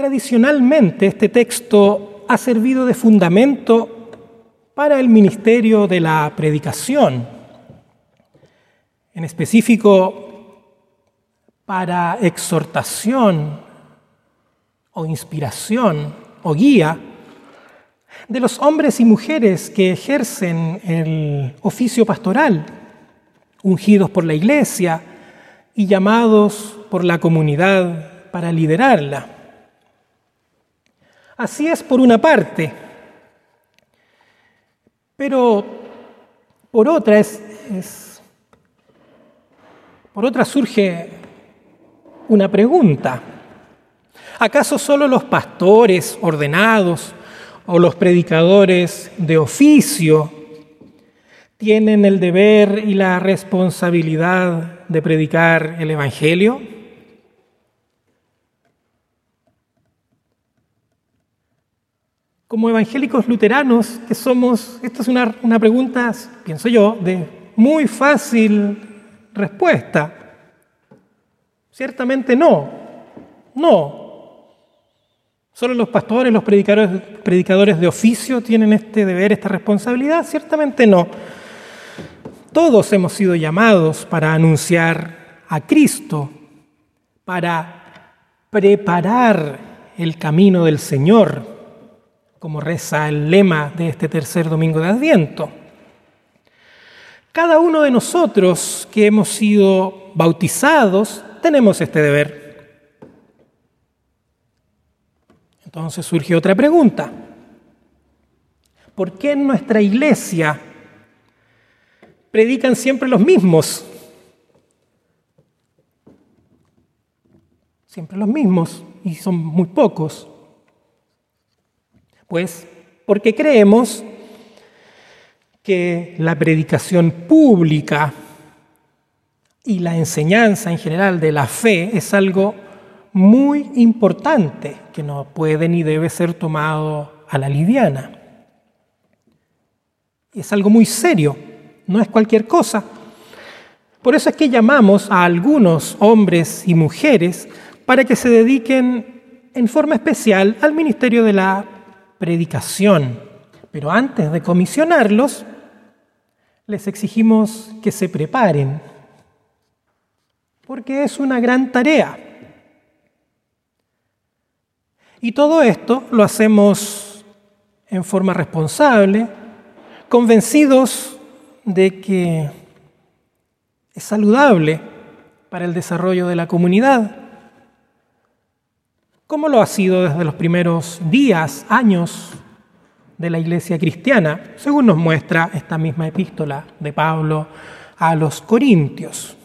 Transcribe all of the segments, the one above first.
Tradicionalmente este texto ha servido de fundamento para el ministerio de la predicación, en específico para exhortación o inspiración o guía de los hombres y mujeres que ejercen el oficio pastoral, ungidos por la iglesia y llamados por la comunidad para liderarla. Así es por una parte, pero por otra es, por otra surge una pregunta. ¿Acaso solo los pastores ordenados o los predicadores de oficio tienen el deber y la responsabilidad de predicar el Evangelio? Como evangélicos luteranos que somos, esta es una, una, pregunta, pienso yo, de muy fácil respuesta. Ciertamente no, no. Solo los pastores, los predicadores, predicadores de oficio tienen este deber, esta responsabilidad. Ciertamente no. Todos hemos sido llamados para anunciar a Cristo, para preparar el camino del Señor como reza el lema de este tercer domingo de Adviento. Cada uno de nosotros que hemos sido bautizados tenemos este deber. Entonces surge otra pregunta. ¿Por qué en nuestra iglesia predican siempre los mismos? Siempre los mismos y son muy pocos. Pues porque creemos que la predicación pública y la enseñanza en general de la fe es algo muy importante que no puede ni debe ser tomado a la liviana. Es algo muy serio, no es cualquier cosa. Por eso es que llamamos a algunos hombres y mujeres para que se dediquen en forma especial al ministerio de la predicación. Pero antes de comisionarlos, les exigimos que se preparen, porque es una gran tarea. Y todo esto lo hacemos en forma responsable, convencidos de que es saludable para el desarrollo de la comunidad como lo ha sido desde los primeros días, años de la iglesia cristiana, según nos muestra esta misma epístola de Pablo a los Corintios.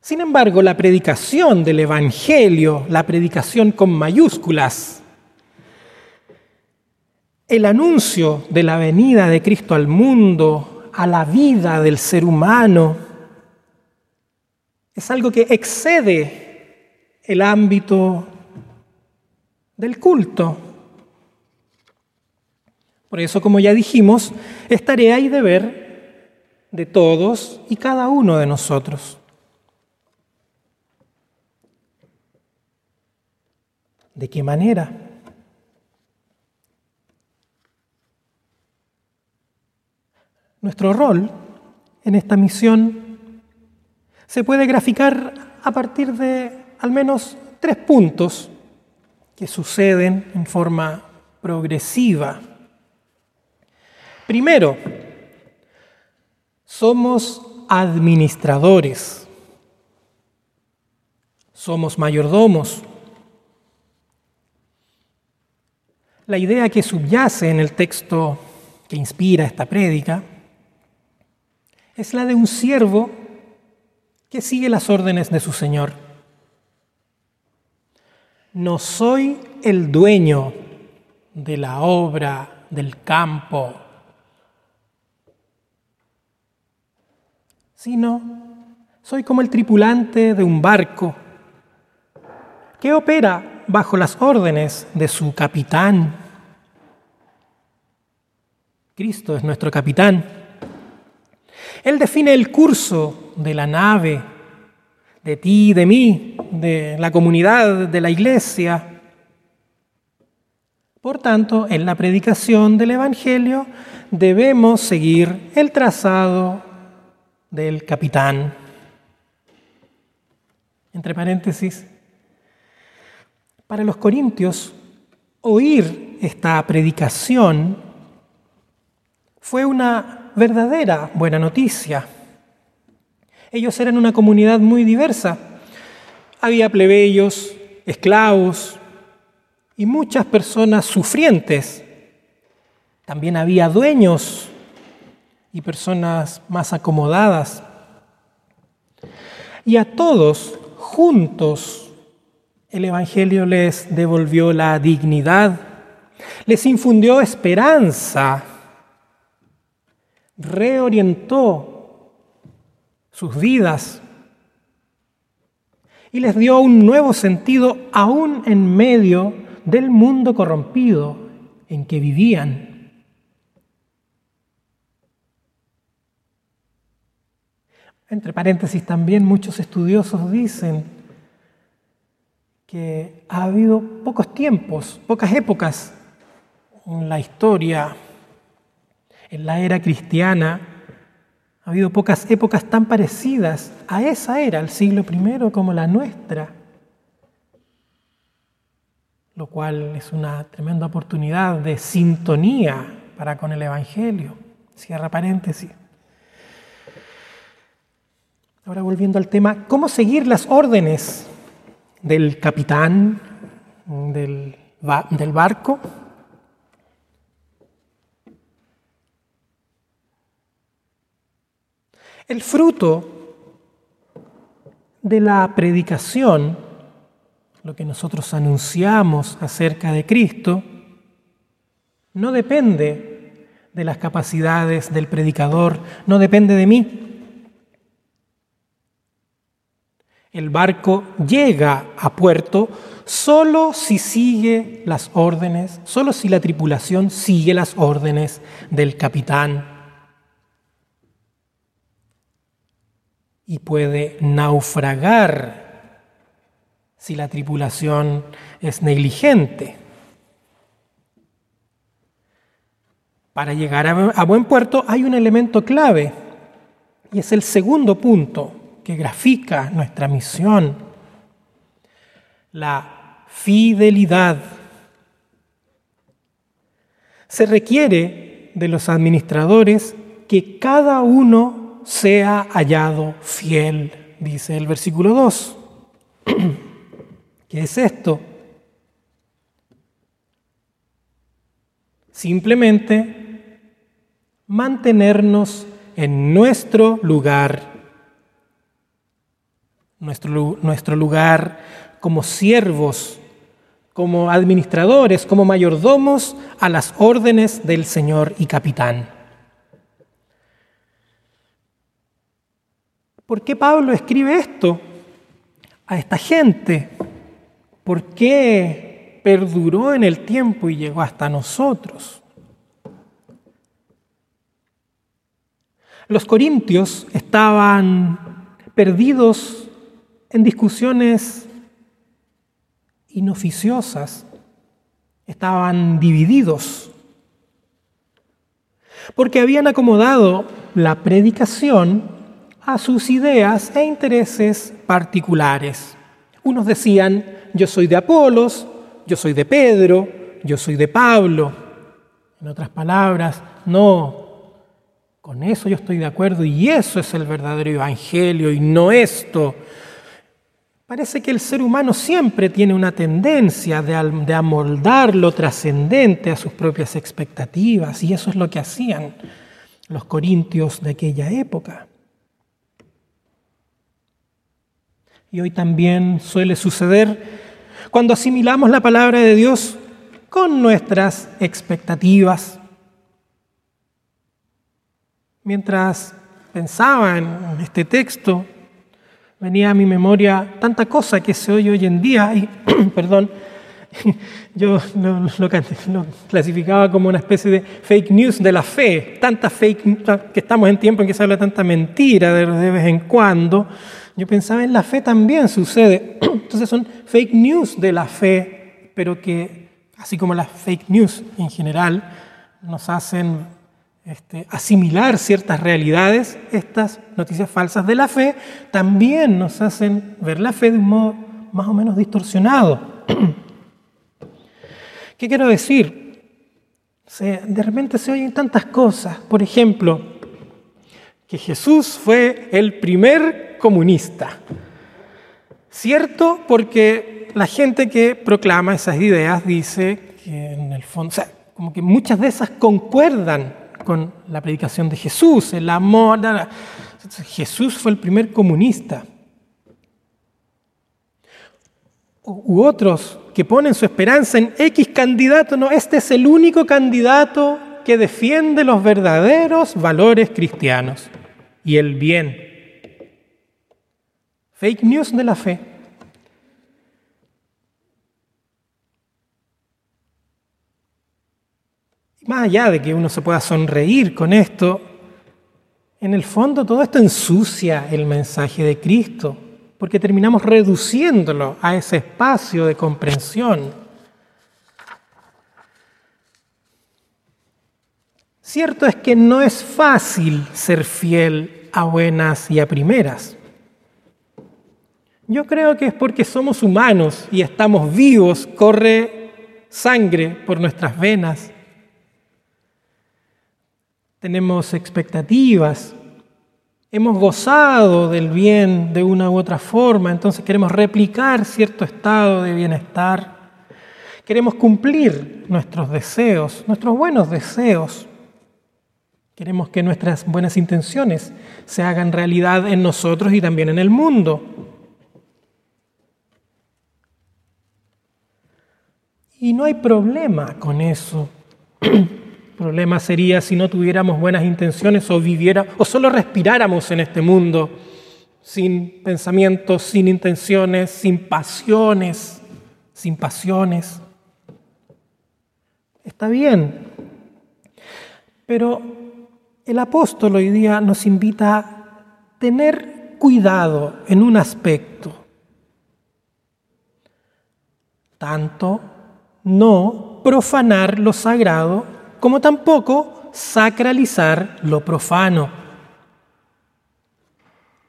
Sin embargo, la predicación del Evangelio, la predicación con mayúsculas, el anuncio de la venida de Cristo al mundo, a la vida del ser humano, es algo que excede el ámbito del culto. Por eso, como ya dijimos, es tarea y deber de todos y cada uno de nosotros. ¿De qué manera? Nuestro rol en esta misión se puede graficar a partir de al menos tres puntos que suceden en forma progresiva. Primero, somos administradores, somos mayordomos. La idea que subyace en el texto que inspira esta prédica es la de un siervo que sigue las órdenes de su Señor. No soy el dueño de la obra, del campo, sino soy como el tripulante de un barco que opera bajo las órdenes de su capitán. Cristo es nuestro capitán. Él define el curso de la nave, de ti de mí, de la comunidad, de la iglesia. Por tanto, en la predicación del Evangelio debemos seguir el trazado del capitán. Entre paréntesis, para los corintios, oír esta predicación fue una verdadera buena noticia. Ellos eran una comunidad muy diversa. Había plebeyos, esclavos y muchas personas sufrientes. También había dueños y personas más acomodadas. Y a todos juntos el Evangelio les devolvió la dignidad, les infundió esperanza, reorientó sus vidas y les dio un nuevo sentido aún en medio del mundo corrompido en que vivían. Entre paréntesis, también muchos estudiosos dicen que ha habido pocos tiempos, pocas épocas en la historia, en la era cristiana, ha habido pocas épocas tan parecidas a esa era, el siglo I, como la nuestra, lo cual es una tremenda oportunidad de sintonía para con el Evangelio. Cierra paréntesis. Ahora volviendo al tema, ¿cómo seguir las órdenes del capitán del, del barco? El fruto de la predicación, lo que nosotros anunciamos acerca de Cristo, no depende de las capacidades del predicador, no depende de mí. El barco llega a puerto solo si sigue las órdenes, solo si la tripulación sigue las órdenes del capitán. Y puede naufragar si la tripulación es negligente. Para llegar a buen puerto hay un elemento clave y es el segundo punto que grafica nuestra misión, la fidelidad. Se requiere de los administradores que cada uno sea hallado fiel, dice el versículo 2. ¿Qué es esto? Simplemente mantenernos en nuestro lugar nuestro, nuestro lugar como siervos, como administradores, como mayordomos a las órdenes del Señor y capitán. ¿Por qué Pablo escribe esto a esta gente? ¿Por qué perduró en el tiempo y llegó hasta nosotros? Los corintios estaban perdidos en discusiones inoficiosas, estaban divididos, porque habían acomodado la predicación a sus ideas e intereses particulares. Unos decían, yo soy de Apolos, yo soy de Pedro, yo soy de Pablo. En otras palabras, no, con eso yo estoy de acuerdo y eso es el verdadero evangelio y no esto Parece que el ser humano siempre tiene una tendencia de, amoldar lo trascendente a sus propias expectativas, y eso es lo que hacían los corintios de aquella época. Y hoy también suele suceder cuando asimilamos la palabra de Dios con nuestras expectativas. Mientras pensaba en este texto, venía a mi memoria tanta cosa que se oye hoy en día, y perdón, yo lo, clasificaba como una especie de fake news de la fe, tanta fake que estamos en tiempo en que se habla tanta mentira de, vez en cuando, Yo pensaba en la fe también sucede. Entonces son fake news de la fe, pero que, así como las fake news en general, nos hacen este, asimilar ciertas realidades, estas noticias falsas de la fe también nos hacen ver la fe de un modo más o menos distorsionado. ¿Qué quiero decir? de repente se oyen tantas cosas. Por ejemplo, que Jesús fue el primer comunista. Cierto, porque la gente que proclama esas ideas dice que en el fondo, o sea, como que muchas de esas concuerdan con la predicación de Jesús, el amor. Jesús fue el primer comunista. U otros que ponen su esperanza en X candidato, no, este es el único candidato que defiende los verdaderos valores cristianos y el bien. Fake news de la fe. Más allá de que uno se pueda sonreír con esto, en el fondo todo esto ensucia el mensaje de Cristo, porque terminamos reduciéndolo a ese espacio de comprensión. Cierto es que no es fácil ser fiel a buenas y a primeras. Yo creo que es porque somos humanos y estamos vivos, corre sangre por nuestras venas tenemos expectativas, hemos gozado del bien de una u otra forma, entonces queremos replicar cierto estado de bienestar, queremos cumplir nuestros deseos, nuestros buenos deseos. Queremos que nuestras buenas intenciones se hagan realidad en nosotros y también en el mundo. Y no hay problema con eso. problema sería si no tuviéramos buenas intenciones o viviera o solo respiráramos en este mundo sin pensamientos, sin intenciones, sin pasiones, sin pasiones. Está bien. Pero el apóstol hoy día nos invita a tener cuidado en un aspecto. Tanto no profanar lo sagrado como tampoco sacralizar lo profano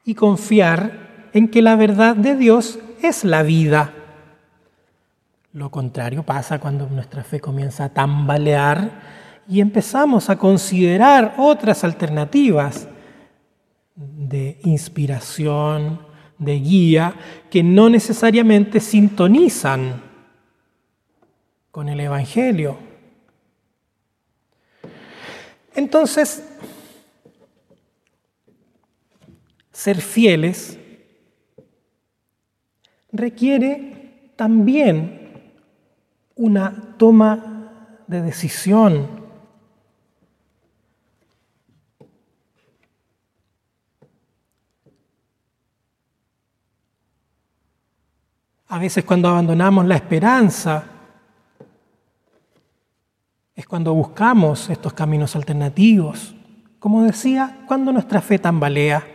y confiar en que la verdad de Dios es la vida. Lo contrario pasa cuando nuestra fe comienza a tambalear y empezamos a considerar otras alternativas de inspiración, de guía, que no necesariamente sintonizan con el Evangelio. Entonces, ser fieles requiere también una toma de decisión. A veces cuando abandonamos la esperanza, cuando buscamos estos caminos alternativos, como decía, cuando nuestra fe tambalea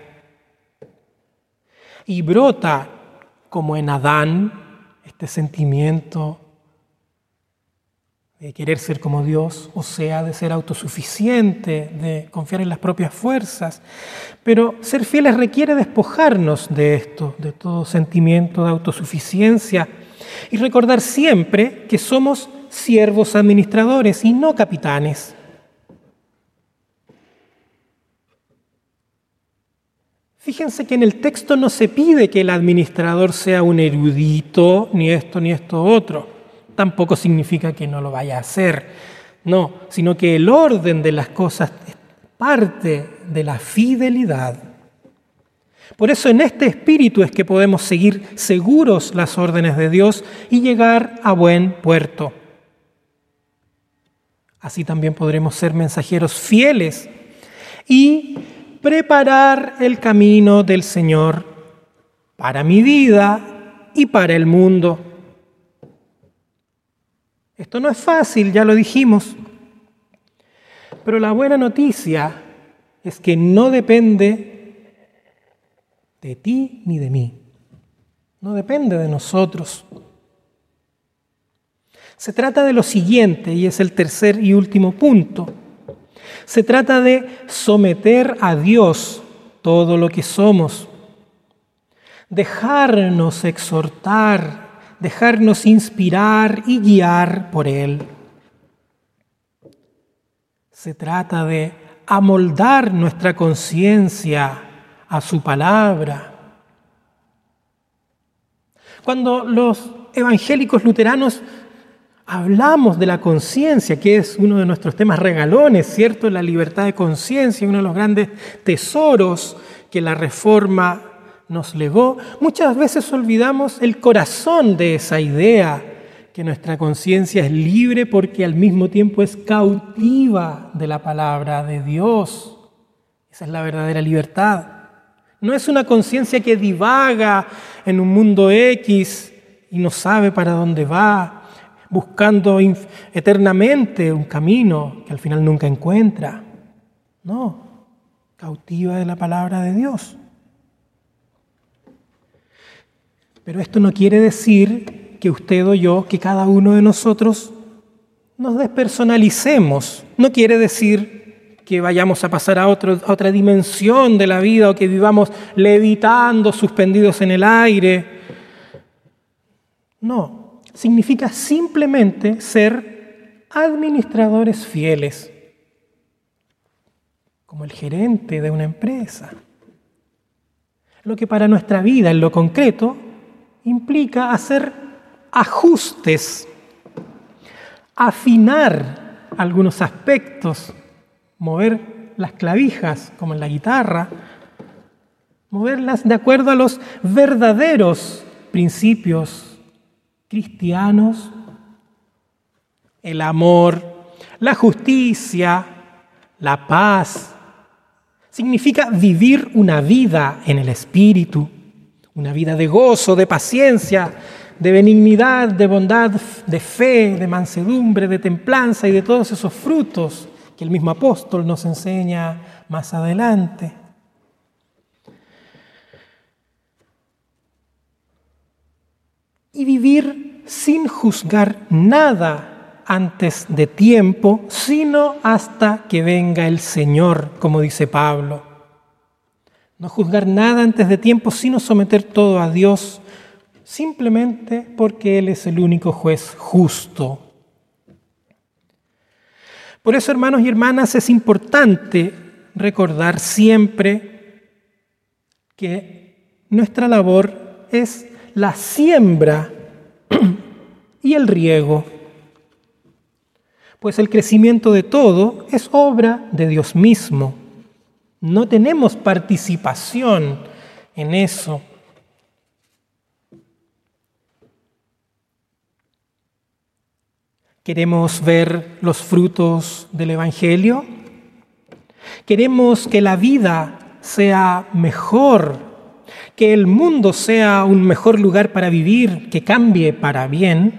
y brota como en Adán este sentimiento de querer ser como Dios, o sea, de ser autosuficiente, de confiar en las propias fuerzas. Pero ser fieles requiere despojarnos de esto, de todo sentimiento de autosuficiencia, y recordar siempre que somos siervos administradores y no capitanes. Fíjense que en el texto no se pide que el administrador sea un erudito, ni esto, ni esto otro. Tampoco significa que no lo vaya a hacer. No, sino que el orden de las cosas es parte de la fidelidad. Por eso en este espíritu es que podemos seguir seguros las órdenes de Dios y llegar a buen puerto. Así también podremos ser mensajeros fieles y preparar el camino del Señor para mi vida y para el mundo. Esto no es fácil, ya lo dijimos, pero la buena noticia es que no depende de ti ni de mí. No depende de nosotros. Se trata de lo siguiente, y es el tercer y último punto. Se trata de someter a Dios todo lo que somos. Dejarnos exhortar, dejarnos inspirar y guiar por Él. Se trata de amoldar nuestra conciencia a su palabra. Cuando los evangélicos luteranos hablamos de la conciencia, que es uno de nuestros temas regalones, ¿cierto? La libertad de conciencia, uno de los grandes tesoros que la reforma nos legó, muchas veces olvidamos el corazón de esa idea, que nuestra conciencia es libre porque al mismo tiempo es cautiva de la palabra de Dios. Esa es la verdadera libertad. No es una conciencia que divaga en un mundo X y no sabe para dónde va, buscando eternamente un camino que al final nunca encuentra. No, cautiva de la palabra de Dios. Pero esto no quiere decir que usted o yo, que cada uno de nosotros nos despersonalicemos. No quiere decir que vayamos a pasar a, otra dimensión de la vida o que vivamos levitando, suspendidos en el aire. No, significa simplemente ser administradores fieles, como el gerente de una empresa. Lo que para nuestra vida en lo concreto implica hacer ajustes, afinar algunos aspectos, mover las clavijas como en la guitarra, moverlas de acuerdo a los verdaderos principios cristianos, el amor, la justicia, la paz. Significa vivir una vida en el Espíritu una vida de gozo, de paciencia, de benignidad, de bondad, de fe, de mansedumbre, de templanza y de todos esos frutos que el mismo apóstol nos enseña más adelante. Y vivir sin juzgar nada antes de tiempo, sino hasta que venga el Señor, como dice Pablo. No juzgar nada antes de tiempo, sino someter todo a Dios, simplemente porque Él es el único juez justo. Por eso, hermanos y hermanas, es importante recordar siempre que nuestra labor es la siembra y el riego, pues el crecimiento de todo es obra de Dios mismo. No tenemos participación en eso. ¿Queremos ver los frutos del Evangelio? ¿Queremos que la vida sea mejor? ¿Que el mundo sea un mejor lugar para vivir, que cambie para bien?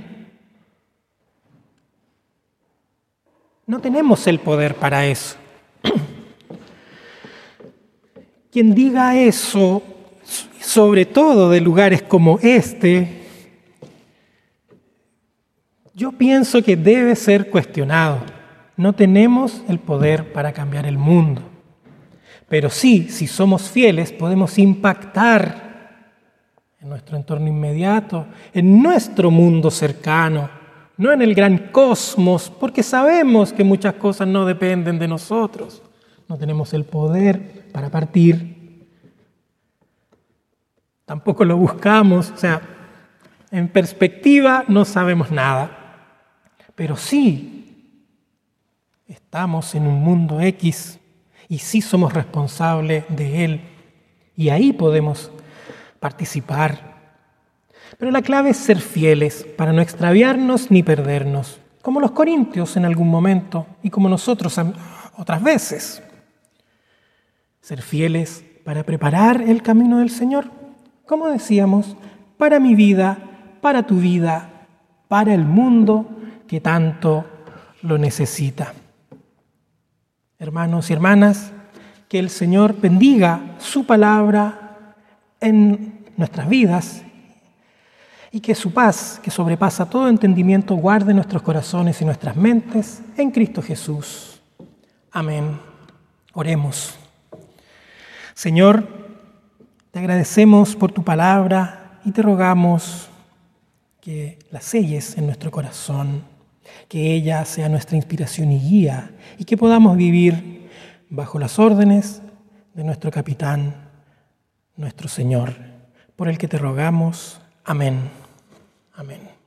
No tenemos el poder para eso. Quien diga eso, sobre todo de lugares como este, yo pienso que debe ser cuestionado. No tenemos el poder para cambiar el mundo. Pero sí, si somos fieles, podemos impactar en nuestro entorno inmediato, en nuestro mundo cercano, no en el gran cosmos, porque sabemos que muchas cosas no dependen de nosotros. No tenemos el poder para partir. Tampoco lo buscamos, o sea, en perspectiva no sabemos nada, pero sí estamos en un mundo X y sí somos responsables de él y ahí podemos participar. Pero la clave es ser fieles para no extraviarnos ni perdernos, como los corintios en algún momento y como nosotros otras veces ser fieles para preparar el camino del Señor, como decíamos, para mi vida, para tu vida, para el mundo que tanto lo necesita. Hermanos y hermanas, que el Señor bendiga su palabra en nuestras vidas y que su paz, que sobrepasa todo entendimiento, guarde nuestros corazones y nuestras mentes en Cristo Jesús. Amén. Oremos. Señor, te agradecemos por tu palabra y te rogamos que la selles en nuestro corazón, que ella sea nuestra inspiración y guía y que podamos vivir bajo las órdenes de nuestro capitán, nuestro Señor, por el que te rogamos. Amén. Amén.